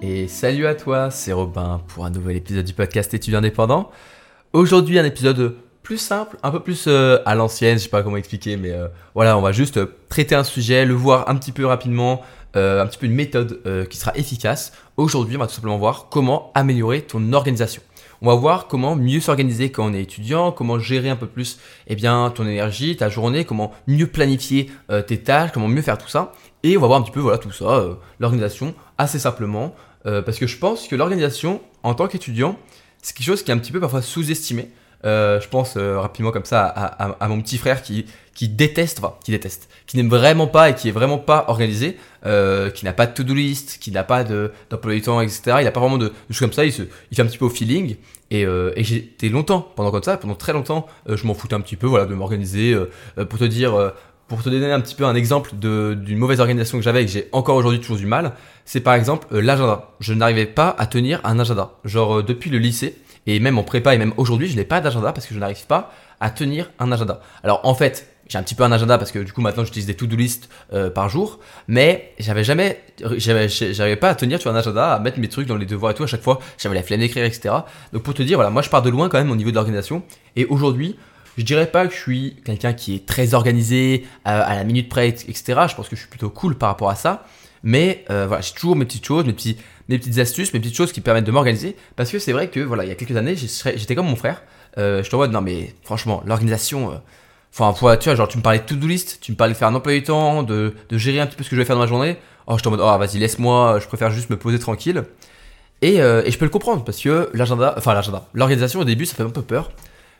Et salut à toi, c'est Robin pour un nouvel épisode du podcast étudiant indépendant. Aujourd'hui un épisode plus simple, un peu plus euh, à l'ancienne, je sais pas comment expliquer, mais euh, voilà, on va juste traiter un sujet, le voir un petit peu rapidement, euh, un petit peu une méthode qui sera efficace. Aujourd'hui, on va tout simplement voir comment améliorer ton organisation. On va voir comment mieux s'organiser quand on est étudiant, comment gérer un peu plus eh bien, ton énergie, ta journée, comment mieux planifier tes tâches, comment mieux faire tout ça. Et on va voir un petit peu voilà, tout ça, l'organisation, assez simplement. Parce que je pense que l'organisation, en tant qu'étudiant, c'est quelque chose qui est un petit peu parfois sous-estimé. Euh, je pense euh, rapidement comme ça à, mon petit frère qui, qui déteste, enfin qui déteste, qui n'aime vraiment pas et qui est vraiment pas organisé, euh, qui n'a pas de to-do list, qui n'a pas d'emploi du temps, etc. Il n'a pas vraiment de, choses comme ça, il fait un petit peu au feeling. Et, et j'étais longtemps, pendant comme ça, pendant très longtemps, je m'en foutais un petit peu, voilà, de m'organiser. pour te dire, pour te donner un petit peu un exemple d'une mauvaise organisation que j'avais et que j'ai encore aujourd'hui toujours du mal, c'est par exemple l'agenda. Je n'arrivais pas à tenir un agenda. Genre depuis le lycée, et même en prépa et même aujourd'hui, je n'ai pas d'agenda parce que je n'arrive pas à tenir un agenda. Alors en fait, j'ai un petit peu un agenda parce que du coup maintenant j'utilise des to-do list euh, par jour, mais j'avais jamais, j'avais pas à tenir sur un agenda, à mettre mes trucs dans les devoirs et tout à chaque fois, j'avais la flemme d'écrire, etc. Donc pour te dire, voilà, moi je pars de loin quand même au niveau de l'organisation, et aujourd'hui, je dirais pas que je suis quelqu'un qui est très organisé, à, la minute près, etc. Je pense que je suis plutôt cool par rapport à ça, mais euh, voilà, j'ai toujours mes petites choses, mes petits mes petites astuces, mes petites choses qui permettent de m'organiser. Parce que c'est vrai que, voilà, il y a quelques années, j'étais comme mon frère. Euh, je te vois, non mais franchement, l'organisation. Euh, enfin, tu vois, genre, tu me parlais de to-do list, tu me parlais de faire un emploi du temps, de, gérer un petit peu ce que je vais faire dans ma journée. Oh, je te en mode, oh, vas-y, laisse-moi, je préfère juste me poser tranquille. Et, euh, et je peux le comprendre, parce que l'agenda, enfin, l'agenda, l'organisation au début, ça fait un peu peur.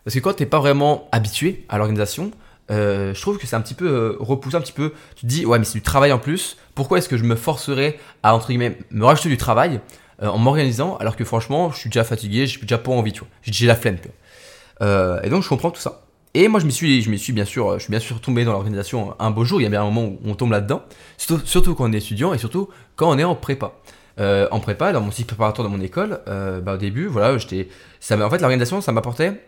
Parce que quand t'es pas vraiment habitué à l'organisation, euh, je trouve que c'est un petit peu euh, repoussé, un petit peu. Tu te dis, ouais, mais c'est du travail en plus. Pourquoi est-ce que je me forcerais à, entre guillemets, me rajouter du travail euh, en m'organisant alors que franchement, je suis déjà fatigué, j'ai déjà pas envie, tu vois. J'ai la flemme, tu vois. et donc, je comprends tout ça. Et moi, je me suis, je me suis bien sûr, je suis bien sûr tombé dans l'organisation un beau jour. Il y a bien un moment où on tombe là-dedans. Surtout, quand on est étudiant et surtout quand on est en prépa. en prépa, dans mon cycle préparatoire de mon école, bah, au début, voilà, j'étais, en fait, l'organisation, ça m'apportait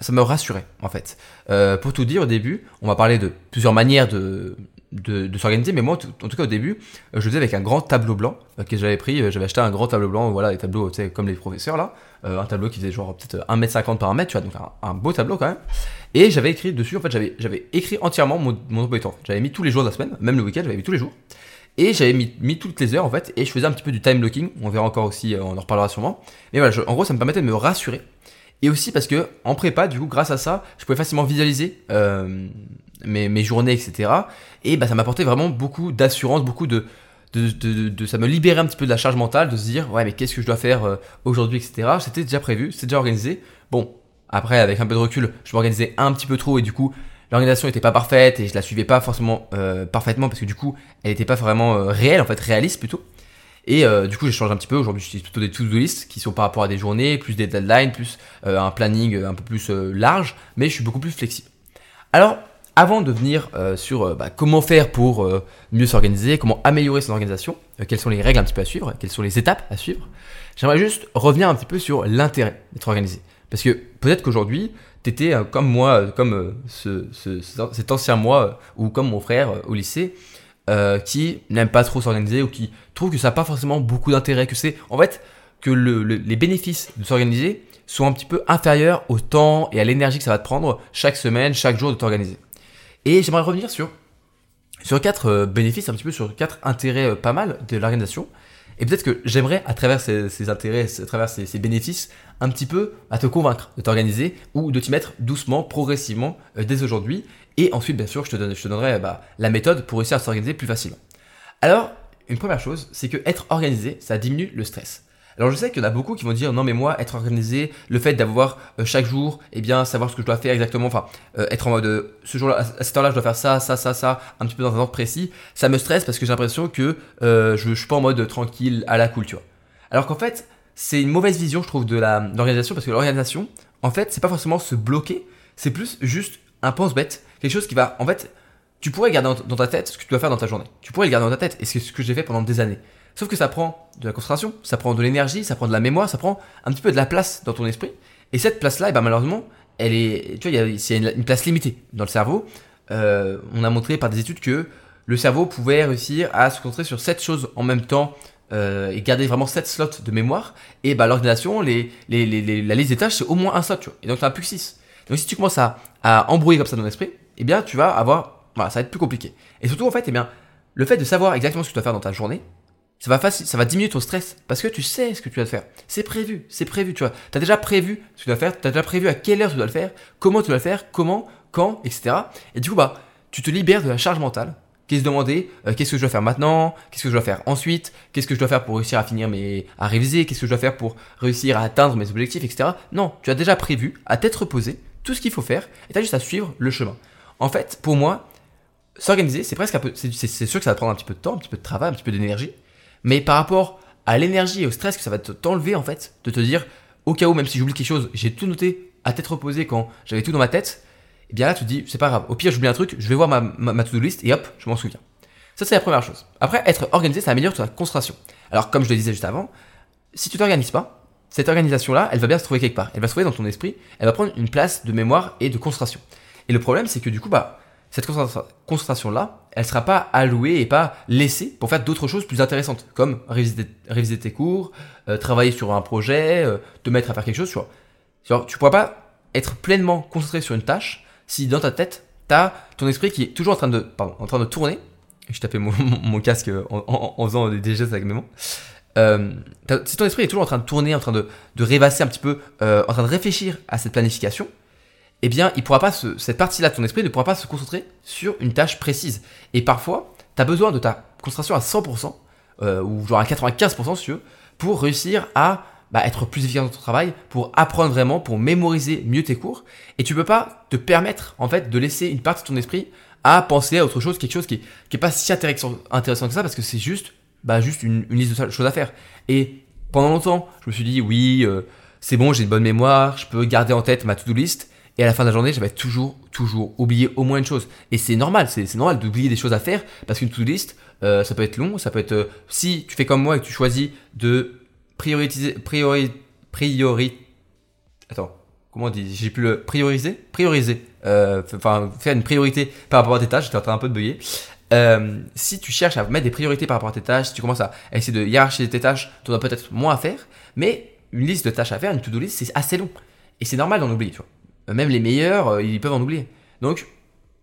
ça me rassurait en fait. Euh, pour tout dire, au début, on va parler de plusieurs manières de, de, s'organiser, mais moi, en tout cas au début, euh, je faisais avec un grand tableau blanc euh, que j'avais pris. J'avais acheté un grand tableau blanc, voilà, des tableaux, tu sais, comme les professeurs là, un tableau qui faisait genre peut-être 1m50 par 1m, tu vois, donc un, beau tableau quand même. Et j'avais écrit dessus, en fait, j'avais, j'avais écrit entièrement mon, mon emploi temps. J'avais mis tous les jours de la semaine, même le week-end, j'avais mis tous les jours. Et j'avais mis, mis, toutes les heures en fait, et je faisais un petit peu du time blocking. On verra encore aussi, on en reparlera sûrement. Mais voilà, en gros, ça me permettait de me rassurer et aussi parce que en prépa, du coup, grâce à ça, je pouvais facilement visualiser euh, mes, journées, etc. Et bah, ça m'apportait vraiment beaucoup d'assurance, beaucoup de, de, de, Ça me libérait un petit peu de la charge mentale, de se dire, ouais, mais qu'est-ce que je dois faire euh, aujourd'hui, etc. C'était déjà prévu, c'était déjà organisé. Bon, après, avec un peu de recul, je m'organisais un petit peu trop et du coup, l'organisation n'était pas parfaite et je la suivais pas forcément euh, parfaitement parce que du coup, elle n'était pas vraiment réelle, en fait, réaliste plutôt. Et euh, du coup, j'ai changé un petit peu. Aujourd'hui, j'utilise plutôt des to-do list qui sont par rapport à des journées, plus des deadlines, plus euh, un planning un peu plus euh, large, mais je suis beaucoup plus flexible. Alors, avant de venir sur bah, comment faire pour mieux s'organiser, comment améliorer son organisation, quelles sont les règles un petit peu à suivre, quelles sont les étapes à suivre, j'aimerais juste revenir un petit peu sur l'intérêt d'être organisé. Parce que peut-être qu'aujourd'hui, tu étais comme moi, comme cet ancien moi, ou comme mon frère au lycée, euh, qui n'aiment pas trop s'organiser ou qui trouvent que ça n'a pas forcément beaucoup d'intérêt, que c'est en fait que les bénéfices de s'organiser sont un petit peu inférieurs au temps et à l'énergie que ça va te prendre chaque semaine, chaque jour de t'organiser. Et j'aimerais revenir sur sur quatre euh, bénéfices, un petit peu sur quatre intérêts euh, pas mal de l'organisation. Et peut-être que j'aimerais, à travers ces, intérêts, à travers ces, bénéfices, un petit peu à te convaincre de t'organiser ou de t'y mettre doucement, progressivement, dès aujourd'hui. Et ensuite, bien sûr, je te, donnerai bah, la méthode pour réussir à s'organiser plus facilement. Alors, une première chose, c'est que être organisé, ça diminue le stress. Alors je sais qu'il y en a beaucoup qui vont dire non mais moi être organisé, le fait d'avoir euh, chaque jour, eh bien savoir ce que je dois faire exactement, enfin euh, être en mode euh, ce jour-là, à cette heure-là je dois faire ça, ça, ça, ça, un petit peu dans un ordre précis, ça me stresse parce que j'ai l'impression que je, je suis pas en mode tranquille à la cool, tu vois. Alors qu'en fait c'est une mauvaise vision je trouve de l'organisation parce que l'organisation en fait c'est pas forcément se bloquer, c'est plus juste un pense-bête quelque chose qui va, en fait, tu pourrais garder dans ta tête ce que tu dois faire dans ta journée. Tu pourrais le garder dans ta tête, et c'est ce que j'ai fait pendant des années. Sauf que ça prend de la concentration, ça prend de l'énergie, ça prend de la mémoire, ça prend un petit peu de la place dans ton esprit. Et cette place-là, eh ben, malheureusement, elle est, tu vois, une, place limitée dans le cerveau. Euh, on a montré par des études que le cerveau pouvait réussir à se concentrer sur sept choses en même temps euh, et garder vraiment 7 slots de mémoire. Et bah, l'organisation, les, les, les, la liste des tâches, c'est au moins un slot. Tu vois. Et donc, tu n'as plus que 6. Donc, si tu commences à, à embrouiller comme ça dans l'esprit, eh bien, tu vas avoir. Voilà, ça va être plus compliqué. Et surtout, en fait, eh bien, le fait de savoir exactement ce que tu dois faire dans ta journée, ça va, facile, ça va diminuer ton stress parce que tu sais ce que tu dois faire. C'est prévu, c'est prévu, tu vois. Tu as déjà prévu ce que tu dois faire, tu as déjà prévu à quelle heure tu dois le faire, comment tu dois le faire, comment, quand, etc. Et du coup, bah, tu te libères de la charge mentale qui est se demander euh, qu'est-ce que je dois faire maintenant, qu'est-ce que je dois faire ensuite, qu'est-ce que je dois faire pour réussir à finir mes, à réviser, qu'est-ce que je dois faire pour réussir à atteindre mes objectifs, etc. Non, tu as déjà prévu, à tête reposée, tout ce qu'il faut faire et tu as juste à suivre le chemin. En fait, pour moi, s'organiser, c'est presque un peu, c'est sûr que ça va prendre un petit peu de temps, un petit peu de travail, un petit peu d'énergie, mais par rapport à l'énergie et au stress que ça va t'enlever en fait, de te dire, au cas où, même si j'oublie quelque chose, j'ai tout noté à tête reposée quand j'avais tout dans ma tête, et eh bien là tu te dis, c'est pas grave, au pire j'oublie un truc, je vais voir ma, ma, to-do list et hop, je m'en souviens. Ça c'est la première chose. Après, être organisé, ça améliore ta concentration. Alors comme je le disais juste avant, si tu t'organises pas, cette organisation-là, elle va bien se trouver quelque part. Elle va se trouver dans ton esprit, elle va prendre une place de mémoire et de concentration. Et le problème, c'est que du coup, bah, cette concentration-là, elle ne sera pas allouée et pas laissée pour faire d'autres choses plus intéressantes, comme réviser, tes cours, euh, travailler sur un projet, euh, te mettre à faire quelque chose. Tu ne pourras pas être pleinement concentré sur une tâche si dans ta tête, tu as ton esprit qui est toujours en train de, pardon, en train de tourner. Je tapais mon, casque en, faisant des gestes avec mes mains. Euh, si ton esprit est toujours en train de tourner, en train de, de rêvasser un petit peu, en train de réfléchir à cette planification, eh bien, il pourra pas cette partie-là de ton esprit ne pourra pas se concentrer sur une tâche précise. Et parfois, tu as besoin de ta concentration à 100%, euh, ou genre à 95% si tu veux, pour réussir à bah, être plus efficace dans ton travail, pour apprendre vraiment, pour mémoriser mieux tes cours. Et tu peux pas te permettre, en fait, de laisser une partie de ton esprit à penser à autre chose, quelque chose qui, qui est pas si intéressant, que ça, parce que c'est juste, bah, juste une, liste de choses à faire. Et pendant longtemps, je me suis dit, oui, euh, c'est bon, j'ai une bonne mémoire, je peux garder en tête ma to-do list. Et à la fin de la journée, j'avais toujours, toujours oublié au moins une chose. Et c'est normal, c'est normal d'oublier des choses à faire parce qu'une to-do list, euh, ça peut être long, ça peut être. Euh, si tu fais comme moi et que tu choisis de prioriser, priori, priori, attends, comment on dit J'ai plus le prioriser, prioriser. Euh, enfin, faire une priorité par rapport à tes tâches. J'étais en train un peu de bugger. si tu cherches à mettre des priorités par rapport à tes tâches, si tu commences à essayer de hiérarchiser tes tâches, tu auras peut-être moins à faire. Mais une liste de tâches à faire, une to-do list, c'est assez long. Et c'est normal d'en oublier, tu vois. Euh, même les meilleurs, euh, ils peuvent en oublier. Donc,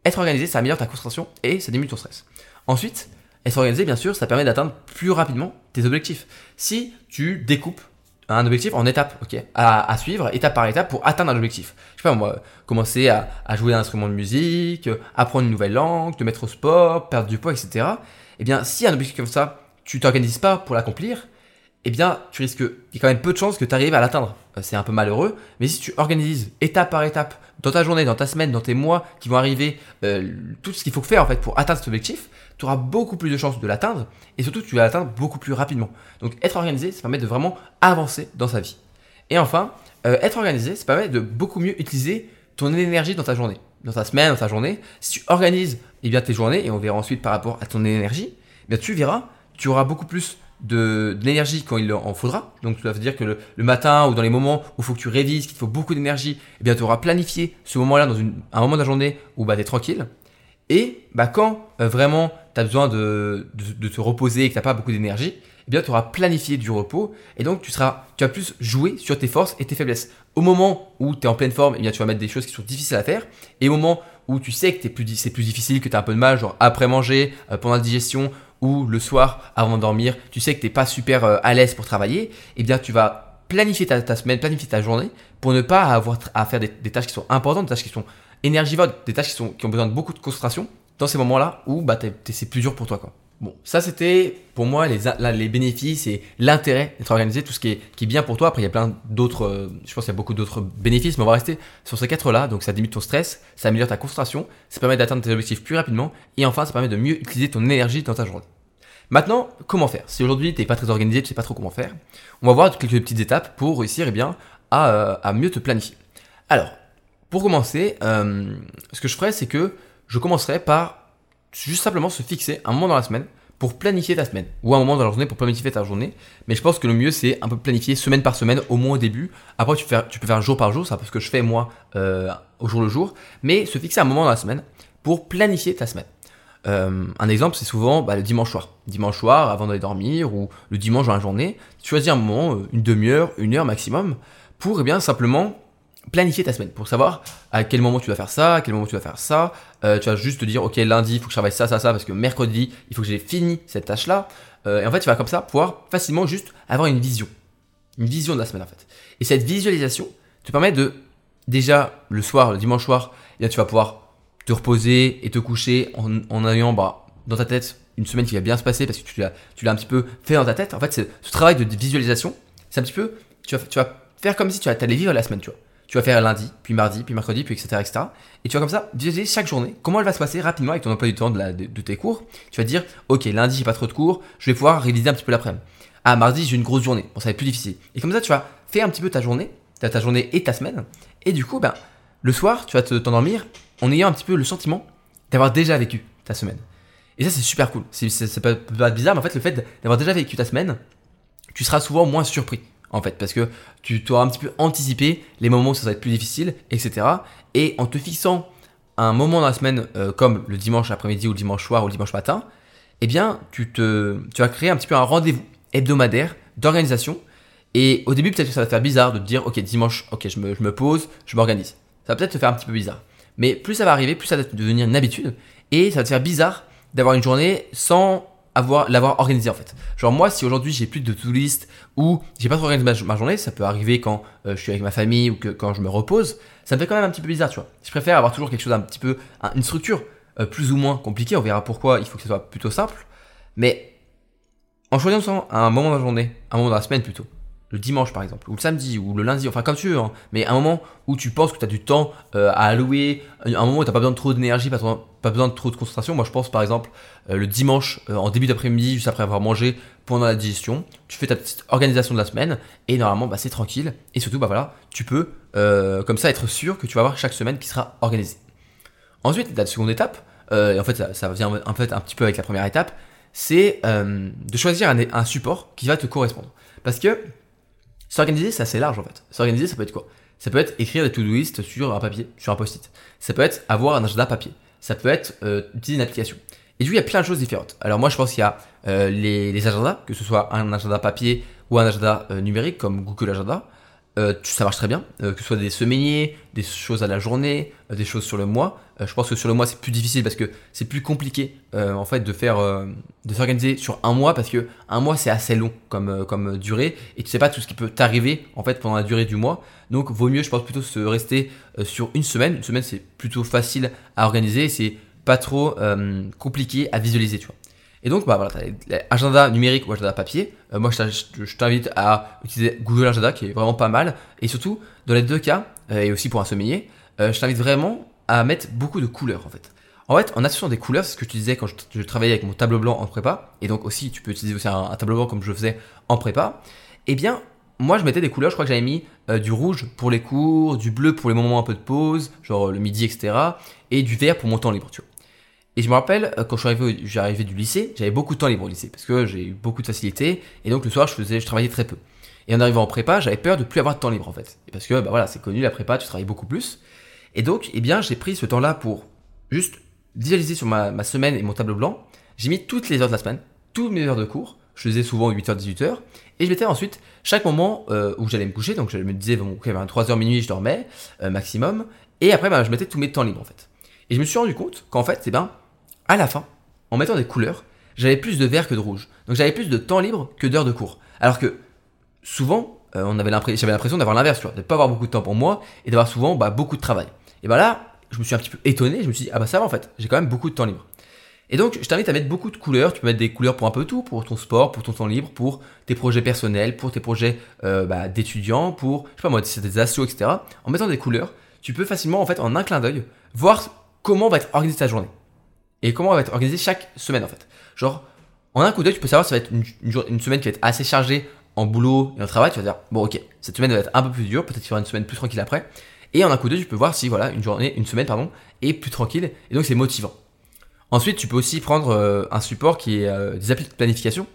être organisé, ça améliore ta concentration et ça diminue ton stress. Ensuite, être organisé, bien sûr, ça permet d'atteindre plus rapidement tes objectifs. Si tu découpes un objectif en étapes, ok, à, suivre, étape par étape, pour atteindre un objectif. Je sais pas, moi, commencer à, jouer un instrument de musique, apprendre une nouvelle langue, te mettre au sport, perdre du poids, etc. Eh bien, si un objectif comme ça, tu t'organises pas pour l'accomplir, eh bien, tu risques, il y a quand même peu de chances que tu arrives à l'atteindre. Euh, c'est un peu malheureux, mais si tu organises étape par étape, dans ta journée, dans ta semaine, dans tes mois qui vont arriver, euh, tout ce qu'il faut faire en fait pour atteindre cet objectif, tu auras beaucoup plus de chances de l'atteindre et surtout tu vas l'atteindre beaucoup plus rapidement. Donc être organisé, ça permet de vraiment avancer dans sa vie. Et enfin, euh, être organisé, ça permet de beaucoup mieux utiliser ton énergie dans ta journée, dans ta semaine, dans ta journée. Si tu organises eh bien, tes journées, et on verra ensuite par rapport à ton énergie, eh tu verras, tu auras beaucoup plus de, d'énergie quand il en faudra. Donc, ça veut dire que le, matin ou dans les moments où il faut que tu révises, qu'il te faut beaucoup d'énergie, eh bien, tu auras planifié ce moment-là dans un moment de la journée où bah, tu es tranquille. Et bah, quand euh, vraiment tu as besoin de, de, te reposer et que tu n'as pas beaucoup d'énergie, eh bien, tu auras planifié du repos et donc tu, seras, tu vas plus jouer sur tes forces et tes faiblesses. Au moment où tu es en pleine forme, eh bien, tu vas mettre des choses qui sont difficiles à faire. Et au moment où tu sais que c'est plus, plus difficile, que tu as un peu de mal, genre après manger, euh, pendant la digestion ou le soir avant de dormir, tu sais que tu n'es pas super euh, à l'aise pour travailler, eh bien tu vas planifier ta, semaine, planifier ta journée pour ne pas avoir à faire des, tâches qui sont importantes, des tâches qui sont énergivores, des tâches qui, sont, qui ont besoin de beaucoup de concentration dans ces moments-là où bah, c'est plus dur pour toi. Quoi. Bon, ça c'était pour moi les, les bénéfices et l'intérêt d'être organisé, tout ce qui est, qui est bien pour toi. Après, il y a plein d'autres, euh, je pense qu'il y a beaucoup d'autres bénéfices, mais on va rester sur ces quatre-là. Donc ça diminue ton stress, ça améliore ta concentration, ça permet d'atteindre tes objectifs plus rapidement et enfin ça permet de mieux utiliser ton énergie dans ta journée. Maintenant, comment faire? Si aujourd'hui tu n'es pas très organisé, tu sais pas trop comment faire, on va voir quelques petites étapes pour réussir eh bien, à, euh, à, mieux te planifier. Alors, pour commencer, euh, ce que je ferai, c'est que je commencerai par juste simplement se fixer un moment dans la semaine pour planifier ta semaine, ou un moment dans la journée pour planifier ta journée. Mais je pense que le mieux, c'est un peu planifier semaine par semaine, au moins au début. Après, tu, tu peux faire jour par jour, c'est parce que je fais moi euh, au jour le jour. Mais se fixer un moment dans la semaine pour planifier ta semaine. Un exemple, c'est souvent bah, le dimanche soir. Dimanche soir, avant d'aller dormir, ou le dimanche dans la journée, choisis un moment, une demi-heure, une heure maximum, pour eh bien simplement planifier ta semaine pour savoir à quel moment tu vas faire ça, à quel moment tu vas faire ça. Euh, tu vas juste te dire, ok, lundi, il faut que je travaille ça, ça, ça, parce que mercredi, il faut que j'ai fini cette tâche-là. Euh, et en fait, tu vas comme ça pouvoir facilement juste avoir une vision. Une vision de la semaine, en fait. Et cette visualisation te permet de, déjà, le soir, le dimanche soir, eh tu vas pouvoir te reposer et te coucher en, ayant bah, dans ta tête une semaine qui va bien se passer parce que tu l'as, tu l'as un petit peu fait dans ta tête. En fait, ce travail de visualisation, c'est un petit peu, tu vas, tu vas faire comme si tu allais vivre la semaine, tu vois. Tu vas faire lundi, puis mardi, puis mercredi, puis etc., etc. Et tu vas comme ça visualiser chaque journée comment elle va se passer rapidement avec ton emploi du temps de, tes cours. Tu vas dire, ok, lundi j'ai pas trop de cours, je vais pouvoir réviser un petit peu l'après-midi. Ah, mardi j'ai une grosse journée, bon ça va être plus difficile. Et comme ça tu vas faire un petit peu ta journée, ta, ta journée et ta semaine. Et du coup, ben, le soir, tu vas te t'endormir en ayant un petit peu le sentiment d'avoir déjà vécu ta semaine. Et ça c'est super cool. C'est, peut être bizarre, mais en fait le fait d'avoir déjà vécu ta semaine, tu seras souvent moins surpris en fait, parce que tu auras un petit peu anticipé les moments où ça va être plus difficile, etc. Et en te fixant un moment dans la semaine, euh, comme le dimanche après-midi ou le dimanche soir ou le dimanche matin, eh bien, tu, te, tu vas créer un petit peu un rendez-vous hebdomadaire d'organisation. Et au début, peut-être que ça va te faire bizarre de te dire, ok, dimanche, ok, je me, je me pose, je m'organise. Ça va peut-être te faire un petit peu bizarre. Mais plus ça va arriver, plus ça va devenir une habitude. Et ça va te faire bizarre d'avoir une journée sans avoir l'avoir organisé en fait. Genre moi si aujourd'hui j'ai plus de to list ou j'ai pas trop organisé ma, journée, ça peut arriver quand euh, je suis avec ma famille ou quand je me repose, ça me fait quand même un petit peu bizarre, tu vois. Je préfère avoir toujours quelque chose un petit peu une structure euh, plus ou moins compliquée, on verra pourquoi, il faut que ce soit plutôt simple, mais en choisissant un moment de la journée, un moment de la semaine plutôt, le dimanche par exemple, ou le samedi, ou le lundi, enfin comme tu veux, hein. mais un moment où tu penses que tu as du temps euh, à allouer, un moment où tu n'as pas besoin de trop d'énergie, pas, besoin de trop de concentration. Moi je pense par exemple euh, le dimanche euh, en début d'après-midi, juste après avoir mangé pendant la digestion, tu fais ta petite organisation de la semaine et normalement bah, c'est tranquille et surtout bah voilà, tu peux comme ça être sûr que tu vas avoir chaque semaine qui sera organisée. Ensuite, la seconde étape, et en fait ça, vient un petit peu avec la première étape, c'est de choisir un support qui va te correspondre. Parce que S'organiser, c'est assez large en fait. S'organiser, ça peut être quoi? Ça peut être écrire des to-do list sur un papier, sur un post-it. Ça peut être avoir un agenda papier. Ça peut être euh, utiliser une application. Et du coup, il y a plein de choses différentes. Alors moi, je pense qu'il y a euh, les, agendas, que ce soit un agenda papier ou un agenda euh, numérique comme Google Agenda. Euh, ça marche très bien, euh, que ce soit des semainiers, des choses à la journée, euh, des choses sur le mois. je pense que sur le mois c'est plus difficile parce que c'est plus compliqué en fait de faire, de s'organiser sur un mois parce que un mois c'est assez long comme comme durée et tu sais pas tout ce qui peut t'arriver en fait pendant la durée du mois. Donc vaut mieux je pense plutôt se rester sur une semaine. Une semaine c'est plutôt facile à organiser, c'est pas trop compliqué à visualiser tu vois. Et donc, bah voilà, tu agenda numérique ou agenda papier. Euh, moi, je t'invite à utiliser Google Agenda qui est vraiment pas mal. Et surtout, dans les deux cas, euh, et aussi pour un sommeiller, euh, je t'invite vraiment à mettre beaucoup de couleurs en fait. En fait, en associant des couleurs, c'est ce que je te disais quand je, travaillais avec mon tableau blanc en prépa, et donc aussi tu peux utiliser aussi un, tableau blanc comme je faisais en prépa. Eh bien, moi je mettais des couleurs, je crois que j'avais mis du rouge pour les cours, du bleu pour les moments un peu de pause, genre le midi, etc. Et du vert pour mon temps libre, tu vois. Et je me rappelle, euh, quand je suis arrivé, arrivé du lycée, j'avais beaucoup de temps libre au lycée, parce que j'ai eu beaucoup de facilité, et donc le soir, je faisais, je travaillais très peu. Et en arrivant en prépa, j'avais peur de plus avoir de temps libre, en fait. parce que, bah voilà, c'est connu, la prépa, tu travailles beaucoup plus. Et donc, eh bien, j'ai pris ce temps-là pour juste visualiser sur ma, semaine et mon tableau blanc. J'ai mis toutes les heures de la semaine, toutes mes heures de cours. Je faisais souvent 8h, 18h. Et je mettais ensuite chaque moment euh, où j'allais me coucher. Donc, je me disais, bon, ok, 3h ben, minuit, je dormais, euh, maximum. Et après, ben, je mettais tous mes temps libres, en fait. Et je me suis rendu compte qu'en fait, eh ben, à la fin, en mettant des couleurs, j'avais plus de vert que de rouge. Donc j'avais plus de temps libre que d'heures de cours. Alors que souvent, euh, j'avais l'impression d'avoir l'inverse, de pas avoir beaucoup de temps pour moi et d'avoir souvent bah, beaucoup de travail. Et bah là, je me suis un petit peu étonné, je me suis dit, ah bah ça va en fait, j'ai quand même beaucoup de temps libre. Et donc, je t'invite à mettre beaucoup de couleurs. Tu peux mettre des couleurs pour un peu tout, pour ton sport, pour ton temps libre, pour tes projets personnels, pour tes projets euh, bah, d'étudiants, pour, je sais pas moi, des assos, etc. En mettant des couleurs, tu peux facilement, en fait, en un clin d'œil, voir comment va être organisée ta journée et comment on va être organisé chaque semaine en fait. Genre, en un coup d'œil, tu peux savoir si ça va être une, semaine qui va être assez chargée en boulot et en travail. Tu vas dire, bon, ok, cette semaine va être un peu plus dure, peut-être qu'il y aura une semaine plus tranquille après. Et en un coup d'œil, tu peux voir si voilà, une journée, une semaine, pardon, est plus tranquille et donc c'est motivant. Ensuite, tu peux aussi prendre euh, un support qui est euh, des applis de planification.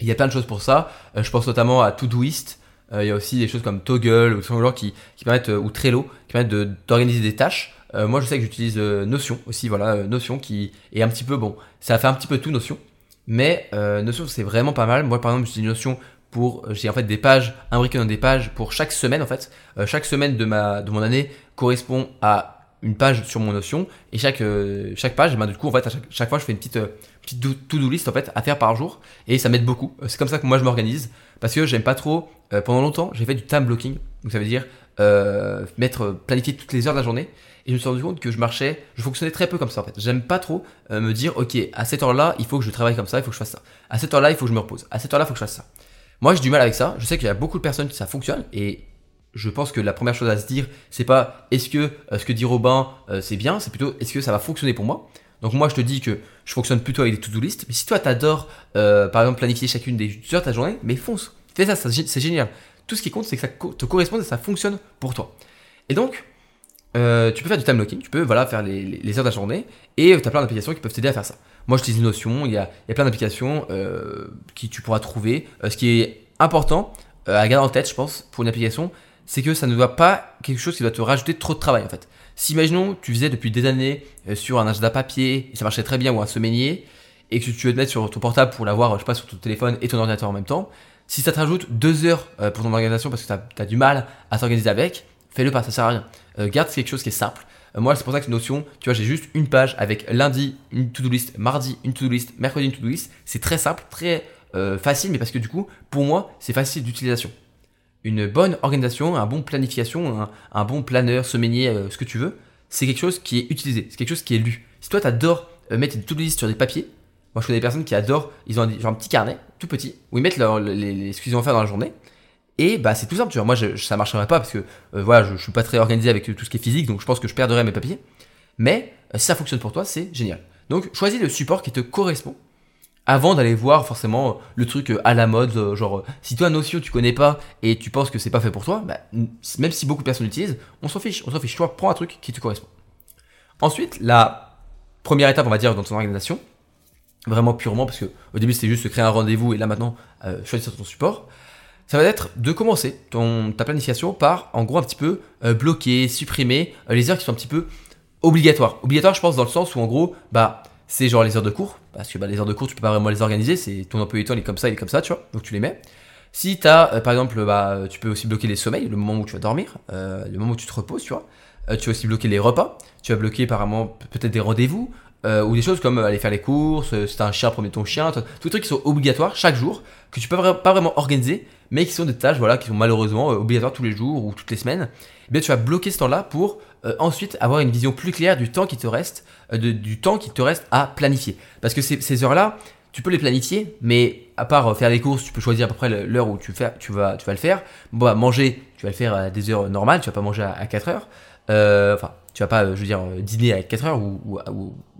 Il y a plein de choses pour ça. Euh, je pense notamment à Todoist. il y a aussi des choses comme Toggle ou genre qui permettent, ou Trello, qui permettent d'organiser des tâches moi, je sais que j'utilise Notion aussi, voilà, Notion qui est un petit peu bon. Ça fait un petit peu tout Notion, mais Notion c'est vraiment pas mal. Moi, par exemple, j'utilise Notion pour j'ai en fait des pages imbriquées dans des pages pour chaque semaine en fait. chaque semaine de ma de mon année correspond à une page sur mon Notion et chaque, euh, chaque page, ben, du coup, en fait, à chaque, fois, je fais une petite, euh, petite to-do list en fait à faire par jour et ça m'aide beaucoup. Euh, c'est comme ça que moi je m'organise parce que j'aime pas trop. pendant longtemps, j'ai fait du time blocking, donc ça veut dire mettre planifier toutes les heures de la journée et je me suis rendu compte que je marchais, je fonctionnais très peu comme ça en fait. J'aime pas trop me dire ok à cette heure-là il faut que je travaille comme ça, il faut que je fasse ça. À cette heure-là il faut que je me repose. À cette heure-là il faut que je fasse ça. Moi j'ai du mal avec ça. Je sais qu'il y a beaucoup de personnes qui ça fonctionne et je pense que la première chose à se dire, c'est pas est-ce que euh, ce que dit Robin euh, c'est bien, c'est plutôt est-ce que ça va fonctionner pour moi? Donc moi je te dis que je fonctionne plutôt avec des to-do list, mais si toi t'adores euh, par exemple planifier chacune des heures de ta journée, mais fonce, fais ça, c'est génial. Tout ce qui compte c'est que ça te corresponde et ça fonctionne pour toi. Et donc tu peux faire du time blocking, tu peux voilà, faire les, heures de la journée et tu as plein d'applications qui peuvent t'aider à faire ça. Moi, j'utilise Notion, il y a, il y a plein d'applications qui tu pourras trouver. ce qui est important à garder en tête, je pense, pour une application, c'est que ça ne doit pas quelque chose qui doit te rajouter trop de travail en fait. Si imaginons tu faisais depuis des années euh, sur un agenda papier et ça marchait très bien ou un semainier et que tu veux te mettre sur ton portable pour l'avoir, je sais pas, sur ton téléphone et ton ordinateur en même temps, si ça te rajoute deux heures euh, pour ton organisation parce que tu as, du mal à t'organiser avec, fais-le pas, ça sert à rien. Euh, garde quelque chose qui est simple. moi, c'est pour ça que Notion, tu vois, j'ai juste une page avec lundi une to-do list, mardi une to-do list, mercredi une to-do list. C'est très simple, très facile, mais parce que du coup, pour moi, c'est facile d'utilisation une bonne organisation, un bon planification, un, bon planeur, semainier, euh, ce que tu veux, c'est quelque chose qui est utilisé, c'est quelque chose qui est lu. Si toi, tu adores euh, mettre une to list sur des papiers, moi je connais des personnes qui adorent, ils ont un, un petit carnet, tout petit, où ils mettent les, ce qu'ils vont faire dans la journée. Et bah c'est tout simple, tu vois. Moi je, ça marcherait pas parce que euh, voilà, je, je, suis pas très organisé avec tout ce qui est physique, donc je pense que je perdrais mes papiers. Mais si ça fonctionne pour toi, c'est génial. Donc choisis le support qui te correspond avant d'aller voir forcément le truc euh, à la mode, euh, genre si toi Notion tu connais pas et tu penses que c'est pas fait pour toi, bah, même si beaucoup de personnes l'utilisent, on s'en fiche, on s'en fiche. Toi, prends un truc qui te correspond. Ensuite, la première étape, on va dire, dans ton organisation, vraiment purement, parce que au début c'était juste créer un rendez-vous et là maintenant euh, choisir ton support, ça va être de commencer ton, ta planification par en gros un petit peu bloquer, supprimer les heures qui sont un petit peu obligatoires. Obligatoires, je pense, dans le sens où en gros, bah c'est genre les heures de cours, parce que bah, les heures de cours, tu peux pas vraiment les organiser, c'est ton emploi du temps, il est comme ça, il est comme ça, tu vois, donc tu les mets. Si tu as, euh, par exemple, bah, tu peux aussi bloquer les sommeils, le moment où tu vas dormir, euh, le moment où tu te reposes, tu vois. Euh, tu vas aussi bloquer les repas, tu vas bloquer apparemment peut-être des rendez-vous, ou des choses comme aller faire les courses, si t'as un chien, promener ton chien, tous les trucs qui sont obligatoires chaque jour, que tu peux pas vraiment organiser, mais qui sont des tâches voilà, qui sont malheureusement obligatoires tous les jours ou toutes les semaines. Eh bien, tu vas bloquer ce temps-là pour ensuite avoir une vision plus claire du temps qui te reste euh, du temps qui te reste à planifier. Parce que ces, heures-là, tu peux les planifier, mais à part euh, faire les courses, tu peux choisir à peu près l'heure où tu, vas, tu vas le faire. Bon, bah, manger, tu vas le faire à des heures normales, tu vas pas manger à, 4 heures. Euh, enfin, tu vas pas, je veux dire, dîner à 4 heures ou,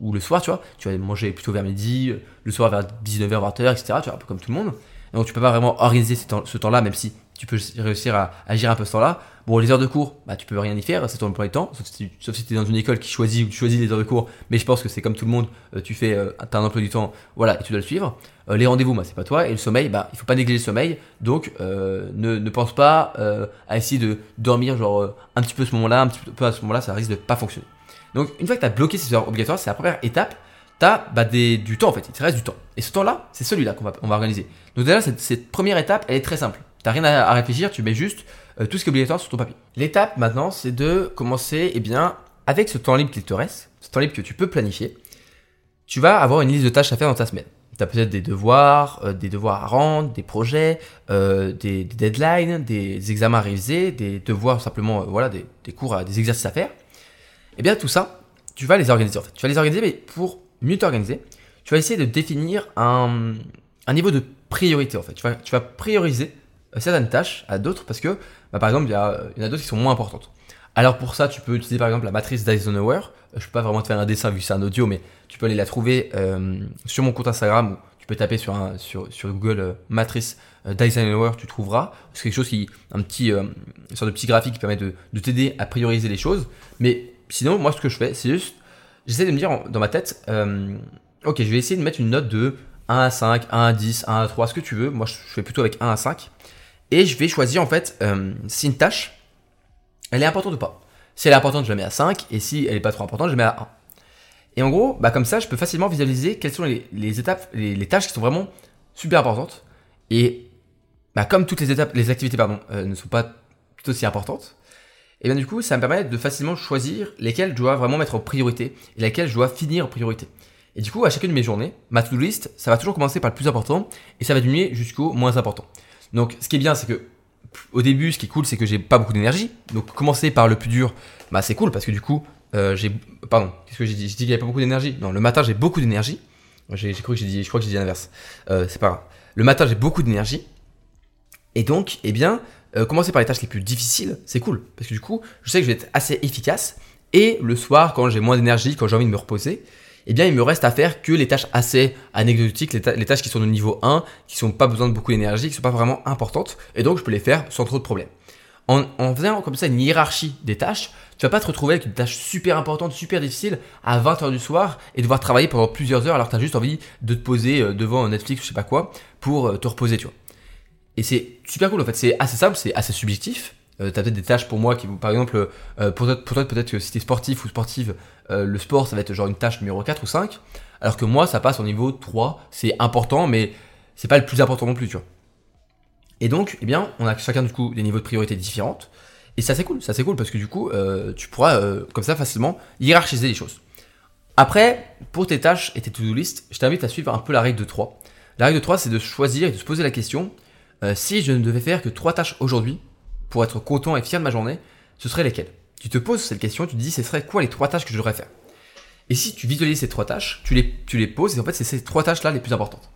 ou, le soir, tu vois. Tu vas manger plutôt vers midi, le soir vers 19h, 20h, etc. Tu vois, un peu comme tout le monde. Donc tu peux pas vraiment organiser ce temps-là, même si tu peux réussir à agir un peu ce temps-là. Bon, les heures de cours, bah, tu peux rien y faire, c'est ton emploi du temps, sauf si, tu es dans une école qui choisit ou tu choisis les heures de cours, mais je pense que c'est comme tout le monde, euh, tu fais, euh, as un emploi du temps, voilà, et tu dois le suivre. Euh, les rendez-vous, bah, c'est pas toi, et le sommeil, bah, il faut pas négliger le sommeil, donc ne, ne, pense pas à essayer de dormir genre un petit peu ce moment-là, un petit peu à ce moment-là, ça risque de pas fonctionner. Donc une fois que tu as bloqué ces heures obligatoires, c'est la première étape, tu as bah, des, du temps en fait, il te reste du temps. Et ce temps-là, c'est celui-là qu'on va, on va organiser. Donc déjà, cette, cette première étape, elle est très simple. T'as rien à, réfléchir, tu mets juste euh, tout ce qui est obligatoire sur ton papier. L'étape maintenant, c'est de commencer, eh bien, avec ce temps libre qu'il te reste, ce temps libre que tu peux planifier, tu vas avoir une liste de tâches à faire dans ta semaine. Tu as peut-être des devoirs, euh, des devoirs à rendre, des projets, euh, des, deadlines, des examens à réviser, des devoirs simplement, voilà, des, cours, des exercices à faire. Eh bien, tout ça, tu vas les organiser en fait. Tu vas les organiser, mais pour mieux t'organiser, tu vas essayer de définir un, niveau de priorité en fait. Tu vas prioriser certaines tâches à d'autres parce que, bah, par exemple, il y, y, en a d'autres qui sont moins importantes. Alors pour ça, tu peux utiliser par exemple la matrice d'Eisenhower. Je ne peux pas vraiment te faire un dessin vu que c'est un audio, mais tu peux aller la trouver euh, sur mon compte Instagram ou tu peux taper sur, sur, Google euh, matrice euh, d'Eisenhower, tu trouveras. C'est quelque chose qui, un petit, une sorte de petit graphique qui permet de t'aider à prioriser les choses. Mais sinon, moi, ce que je fais, c'est juste, j'essaie de me dire dans ma tête, ok, je vais essayer de mettre une note de 1 à 5, 1 à 10, 1 à 3, ce que tu veux. Moi, je fais plutôt avec 1 à 5. Et je vais choisir en fait euh, si une tâche, elle est importante ou pas. Si elle est importante, je la mets à 5, et si elle n'est pas trop importante, je la mets à 1. Et en gros, bah comme ça, je peux facilement visualiser quelles sont les, étapes, les, tâches qui sont vraiment super importantes. Et bah, comme toutes les étapes, les activités pardon, euh, ne sont pas tout aussi importantes, et bien du coup, ça me permet de facilement choisir lesquelles je dois vraiment mettre en priorité et lesquelles je dois finir en priorité. Et du coup, à chacune de mes journées, ma to-do list, ça va toujours commencer par le plus important et ça va diminuer jusqu'au moins important. Donc, ce qui est bien, c'est que au début, ce qui est cool, c'est que j'ai pas beaucoup d'énergie. Donc, commencer par le plus dur, bah, c'est cool parce que du coup, euh, j'ai. Pardon, qu'est-ce que j'ai dit? J'ai dit qu'il n'y avait pas beaucoup d'énergie. Non, le matin, j'ai beaucoup d'énergie. J'ai cru que j'ai dit, je crois que j'ai dit l'inverse. Euh, c'est pas grave. Le matin, j'ai beaucoup d'énergie. Et donc, eh bien, euh, commencer par les tâches les plus difficiles, c'est cool. Parce que du coup, je sais que je vais être assez efficace. Et le soir, quand j'ai moins d'énergie, quand j'ai envie de me reposer, eh bien, il me reste à faire que les tâches assez anecdotiques, les, tâches qui sont de niveau 1, qui sont pas besoin de beaucoup d'énergie, qui sont pas vraiment importantes. Et donc, je peux les faire sans trop de problèmes. En, faisant comme ça une hiérarchie des tâches, tu vas pas te retrouver avec une tâche super importante, super difficile à 20h du soir et devoir travailler pendant plusieurs heures alors que tu as juste envie de te poser euh, devant Netflix je sais pas quoi pour euh, te reposer, tu vois. Et c'est super cool en fait, c'est assez simple, c'est assez subjectif. Euh, tu as peut-être des tâches pour moi qui, par exemple, euh, pour, toi, peut-être que si tu es sportif ou sportive, euh, le sport ça va être genre une tâche numéro 4 ou 5, alors que moi ça passe au niveau 3, c'est important mais c'est pas le plus important non plus, tu vois. Et donc, eh bien, on a chacun du coup des niveaux de priorité différentes. Et ça c'est cool, ça c'est cool parce que du coup, tu pourras comme ça facilement hiérarchiser les choses. Après, pour tes tâches et tes to-do list, je t'invite à suivre un peu la règle de 3. La règle de 3, c'est de choisir et de se poser la question euh, si je ne devais faire que trois tâches aujourd'hui pour être content et fier de ma journée, ce serait lesquelles? Tu te poses cette question, tu te dis ce serait quoi les trois tâches que je devrais faire? Et si tu visualises ces trois tâches, tu les, tu les poses et en fait c'est ces trois tâches là les plus importantes.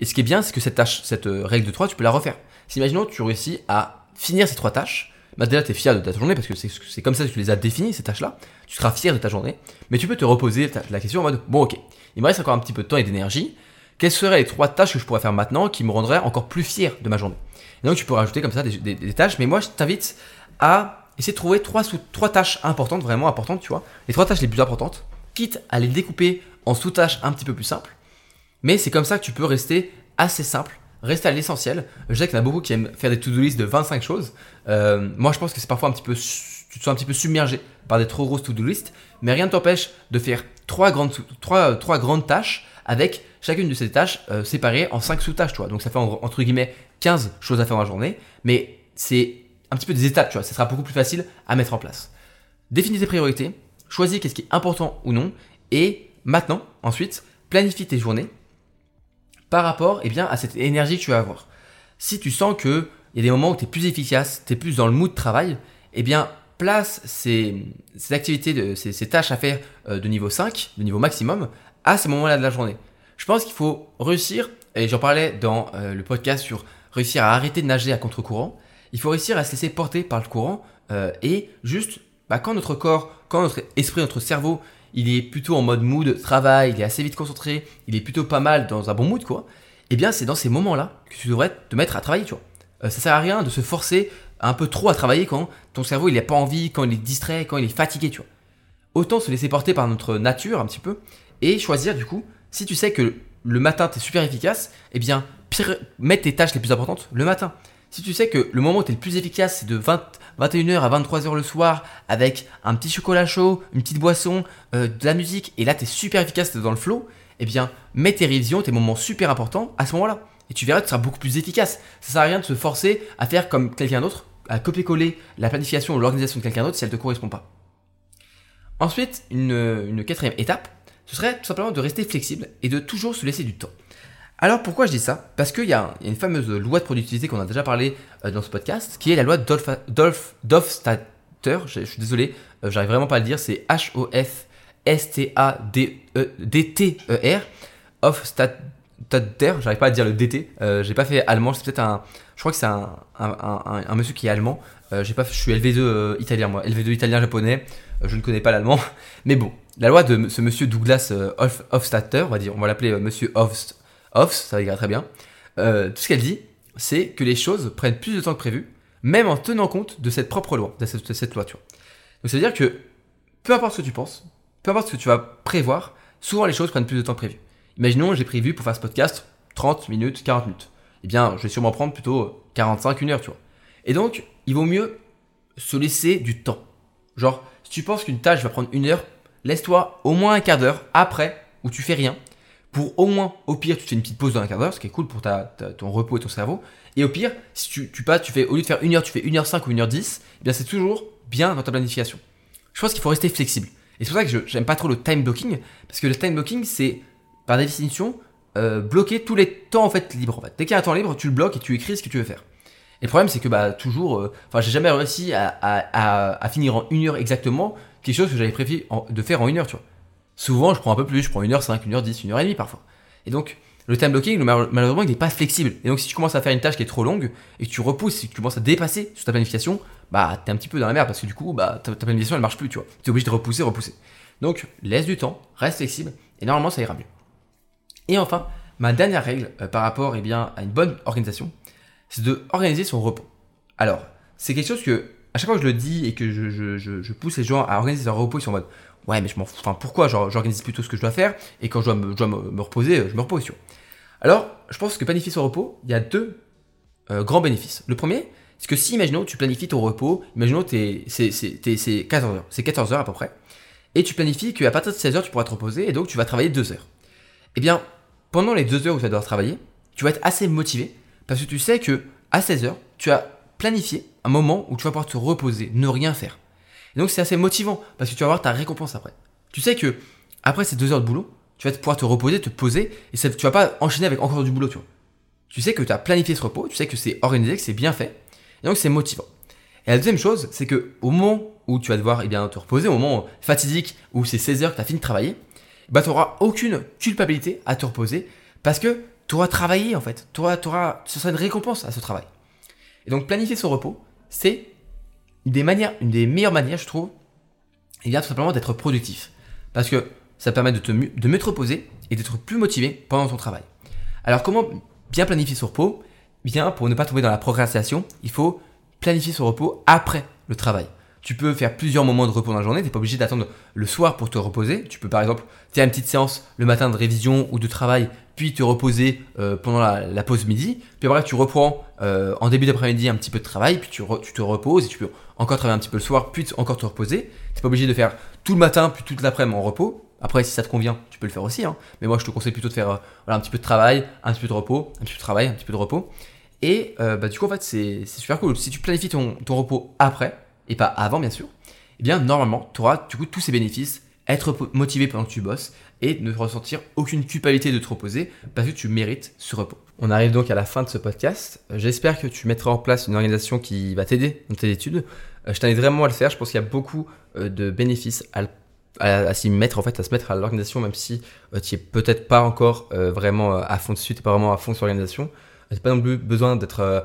Et ce qui est bien, c'est que cette tâche, cette euh, règle de 3, tu peux la refaire. Si imaginons tu réussis à finir ces trois tâches, bah déjà tu es fier de ta journée parce que c'est comme ça que tu les as définies ces tâches-là, tu seras fier de ta journée, mais tu peux te reposer la question en mode bon ok, il me reste encore un petit peu de temps et d'énergie, quelles seraient les trois tâches que je pourrais faire maintenant qui me rendraient encore plus fier de ma journée? Et donc tu peux rajouter comme ça des, tâches, mais moi je t'invite à essayer de trouver trois, trois tâches importantes, vraiment importantes, tu vois, les trois tâches les plus importantes, quitte à les découper en sous-tâches un petit peu plus simples, mais c'est comme ça que tu peux rester assez simple, rester à l'essentiel. Je sais qu'il y en a beaucoup qui aiment faire des to-do list de 25 choses. Euh, moi je pense que c'est parfois un petit peu, tu te sens un petit peu submergé par des trop grosses to-do list, mais rien ne t'empêche de faire trois grandes tâches avec chacune de ces tâches euh, séparées en 5 sous-tâches, tu vois. Donc ça fait entre guillemets 15 choses à faire dans la journée, mais c'est un petit peu des étapes, tu vois. Ça sera beaucoup plus facile à mettre en place. Définis tes priorités, choisis qu'est-ce qui est important ou non, et maintenant, ensuite, planifie tes journées par rapport eh bien, à cette énergie que tu vas avoir. Si tu sens qu'il y a des moments où tu es plus efficace, tu es plus dans le mood de travail, eh bien, place ces, activités, ces, ces, tâches à faire euh, de niveau 5, de niveau maximum, à ce moment-là de la journée. Je pense qu'il faut réussir, et j'en parlais dans euh, le podcast sur réussir à arrêter de nager à contre-courant, il faut réussir à se laisser porter par le courant euh, et juste, bah, quand notre corps, quand notre esprit, notre cerveau, il est plutôt en mode mood travail, il est assez vite concentré, il est plutôt pas mal dans un bon mood, quoi, eh bien c'est dans ces moments-là que tu devrais te mettre à travailler, tu vois. Euh, ça sert à rien de se forcer un peu trop à travailler quand ton cerveau il n'a pas envie, quand il est distrait, quand il est fatigué, tu vois. Autant se laisser porter par notre nature un petit peu et choisir du coup, si tu sais que le matin tu es super efficace, eh bien mets tes tâches les plus importantes le matin. Si tu sais que le moment où tu es le plus efficace c'est de 21h à 23h le soir avec un petit chocolat chaud, une petite boisson, euh, de la musique et là tu es super efficace, dans le flow, eh bien mets tes révisions, tes moments super importants à ce moment-là. Et tu verras que tu seras beaucoup plus efficace. Ça sert à rien de se forcer à faire comme quelqu'un d'autre, à copier-coller la planification ou l'organisation de quelqu'un d'autre si elle ne te correspond pas. Ensuite, une quatrième étape, ce serait tout simplement de rester flexible et de toujours se laisser du temps. Alors pourquoi je dis ça? Parce qu'il y, a une fameuse loi de productivité qu'on a déjà parlé euh, dans ce podcast, qui est la loi d'Hofstadter. Je, suis désolé, euh, j'arrive vraiment pas à le dire, c'est H-O-F-S-T-A-D-T-E-R. Hofstadter, j'arrive pas à dire le DT, euh, j'ai pas fait allemand, c'est peut-être un... Je crois que c'est un, monsieur qui est allemand, j'ai pas, je suis LV2 italien moi, LV2 italien japonais, je ne connais pas l'allemand, mais bon, la loi de ce monsieur Douglas euh, Hofstadter, on va dire, on va l'appeler euh, monsieur Hofst, Hofst, ça ira très bien. Euh, tout ce qu'elle dit, c'est que les choses prennent plus de temps que prévu, même en tenant compte de cette propre loi, de cette, loi, tu vois. Donc ça veut dire que peu importe ce que tu penses, peu importe ce que tu vas prévoir, souvent les choses prennent plus de temps que prévu. Imaginons, j'ai prévu pour faire ce podcast 30 minutes, 40 minutes. Eh bien, je vais sûrement prendre plutôt 45, une heure, tu vois. Et donc, il vaut mieux se laisser du temps. Genre, si tu penses qu'une tâche va prendre une heure, laisse-toi au moins un quart d'heure après où tu fais rien. Pour au moins, au pire, tu fais une petite pause dans un quart d'heure, ce qui est cool pour ta, ton repos et ton cerveau. Et au pire, si tu, tu passes, tu fais, au lieu de faire une heure, tu fais une heure 5 ou une heure 10, eh bien c'est toujours bien dans ta planification. Je pense qu'il faut rester flexible. Et c'est pour ça que je j'aime pas trop le time blocking, parce que le time blocking, c'est par définition euh, bloquer tous les temps en fait libres. Dès qu'il y a un temps libre, tu le bloques et tu écris ce que tu veux faire. Et le problème, c'est que bah toujours, euh, enfin, j'ai jamais réussi à, finir en une heure exactement quelque chose que j'avais prévu de faire en une heure, tu vois. Souvent, je prends un peu plus, je prends une heure 5, une heure 10, une heure et demie parfois. Et donc, le time blocking, malheureusement, il n'est pas flexible. Et donc, si tu commences à faire une tâche qui est trop longue et que tu repousses, si tu commences à dépasser sur ta planification, bah, t'es un petit peu dans la merde parce que du coup, bah, ta, planification, elle marche plus, tu vois. Tu es obligé de repousser, repousser. Donc, laisse du temps, reste flexible et normalement, ça ira mieux. Et enfin, ma dernière règle euh, par rapport eh bien, à une bonne organisation, c'est de organiser son repos. Alors, c'est quelque chose que, à chaque fois que je le dis et que je, pousse les gens à organiser leur repos, ils sont en mode Ouais, mais je m'en fous. Enfin, pourquoi J'organise plutôt ce que je dois faire et quand je dois me, reposer, je me repose. Tu Alors, je pense que planifier son repos, il y a deux euh, grands bénéfices. Le premier, c'est que si, imaginons, tu planifies ton repos, imaginons, c'est 14 heures, c'est 14 heures à peu près, et tu planifies qu'à partir de 16 heures, tu pourras te reposer et donc tu vas travailler 2 heures. Eh bien, pendant les deux heures où tu vas devoir travailler, tu vas être assez motivé parce que tu sais que à 16 heures, tu as planifié un moment où tu vas pouvoir te reposer, ne rien faire. Et donc c'est assez motivant parce que tu vas avoir ta récompense après. Tu sais que après ces deux heures de boulot, tu vas pouvoir te reposer, te poser et ça, tu vas pas enchaîner avec encore du boulot, tu vois. Tu sais que tu as planifié ce repos, tu sais que c'est organisé, que c'est bien fait, et donc c'est motivant. Et la deuxième chose, c'est que au moment où tu vas devoir eh bien, te reposer, au moment fatidique où c'est 16 heures que tu as fini de travailler, bah, tu n'auras aucune culpabilité à te reposer parce que tu auras travaillé en fait. Tu auras, ce sera une récompense à ce travail. Et donc planifier son repos, c'est une des meilleures manières, je trouve, et bien tout simplement d'être productif. Parce que ça permet de, te, de mieux te reposer et d'être plus motivé pendant ton travail. Alors comment bien planifier son repos? Bien, pour ne pas tomber dans la procrastination, il faut planifier son repos après le travail. Tu peux faire plusieurs moments de repos dans la journée, tu n'es pas obligé d'attendre le soir pour te reposer. Tu peux par exemple faire une petite séance le matin de révision ou de travail, puis te reposer euh, pendant la, pause midi. Puis après, tu reprends euh, en début d'après-midi un petit peu de travail, puis tu, te reposes et tu peux encore travailler un petit peu le soir, puis encore te reposer. Tu n'es pas obligé de faire tout le matin, puis toute l'après-midi en repos. Après, si ça te convient, tu peux le faire aussi. Hein. Mais moi, je te conseille plutôt de faire euh, un petit peu de travail, un petit peu de repos, un petit peu de travail, un petit peu de repos. Et bah, du coup, en fait, c'est super cool. Si tu planifies ton repos après, et pas avant bien sûr, eh bien normalement tu auras du coup tous ces bénéfices, être motivé pendant que tu bosses et ne ressentir aucune culpabilité de te reposer parce que tu mérites ce repos. On arrive donc à la fin de ce podcast. J'espère que tu mettras en place une organisation qui va t'aider dans tes études. Euh, je t'invite vraiment à le faire. Je pense qu'il y a beaucoup euh, de bénéfices à, s'y mettre, en fait, à se mettre à l'organisation, même si euh, tu n'es peut-être pas encore vraiment à fond dessus, tu n'es pas vraiment à fond sur l'organisation. Tu n'as pas non plus besoin d'être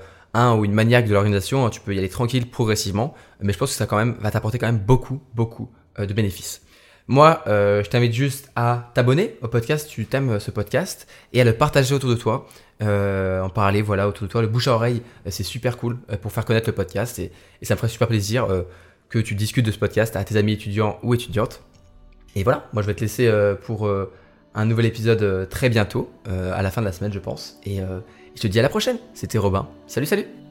ou une maniaque de l'organisation, hein, tu peux y aller tranquille, progressivement, mais je pense que ça quand même va t'apporter quand même beaucoup, beaucoup euh, de bénéfices. Moi, euh, je t'invite juste à t'abonner au podcast, tu t'aimes euh, ce podcast, et à le partager autour de toi, en parler, voilà, autour de toi. Le bouche à oreille, c'est super cool pour faire connaître le podcast, et, ça me ferait super plaisir que tu discutes de ce podcast à tes amis étudiants ou étudiantes. Et voilà, moi je vais te laisser pour un nouvel épisode très bientôt, à la fin de la semaine je pense. Et je te dis à la prochaine. C'était Robin. Salut, salut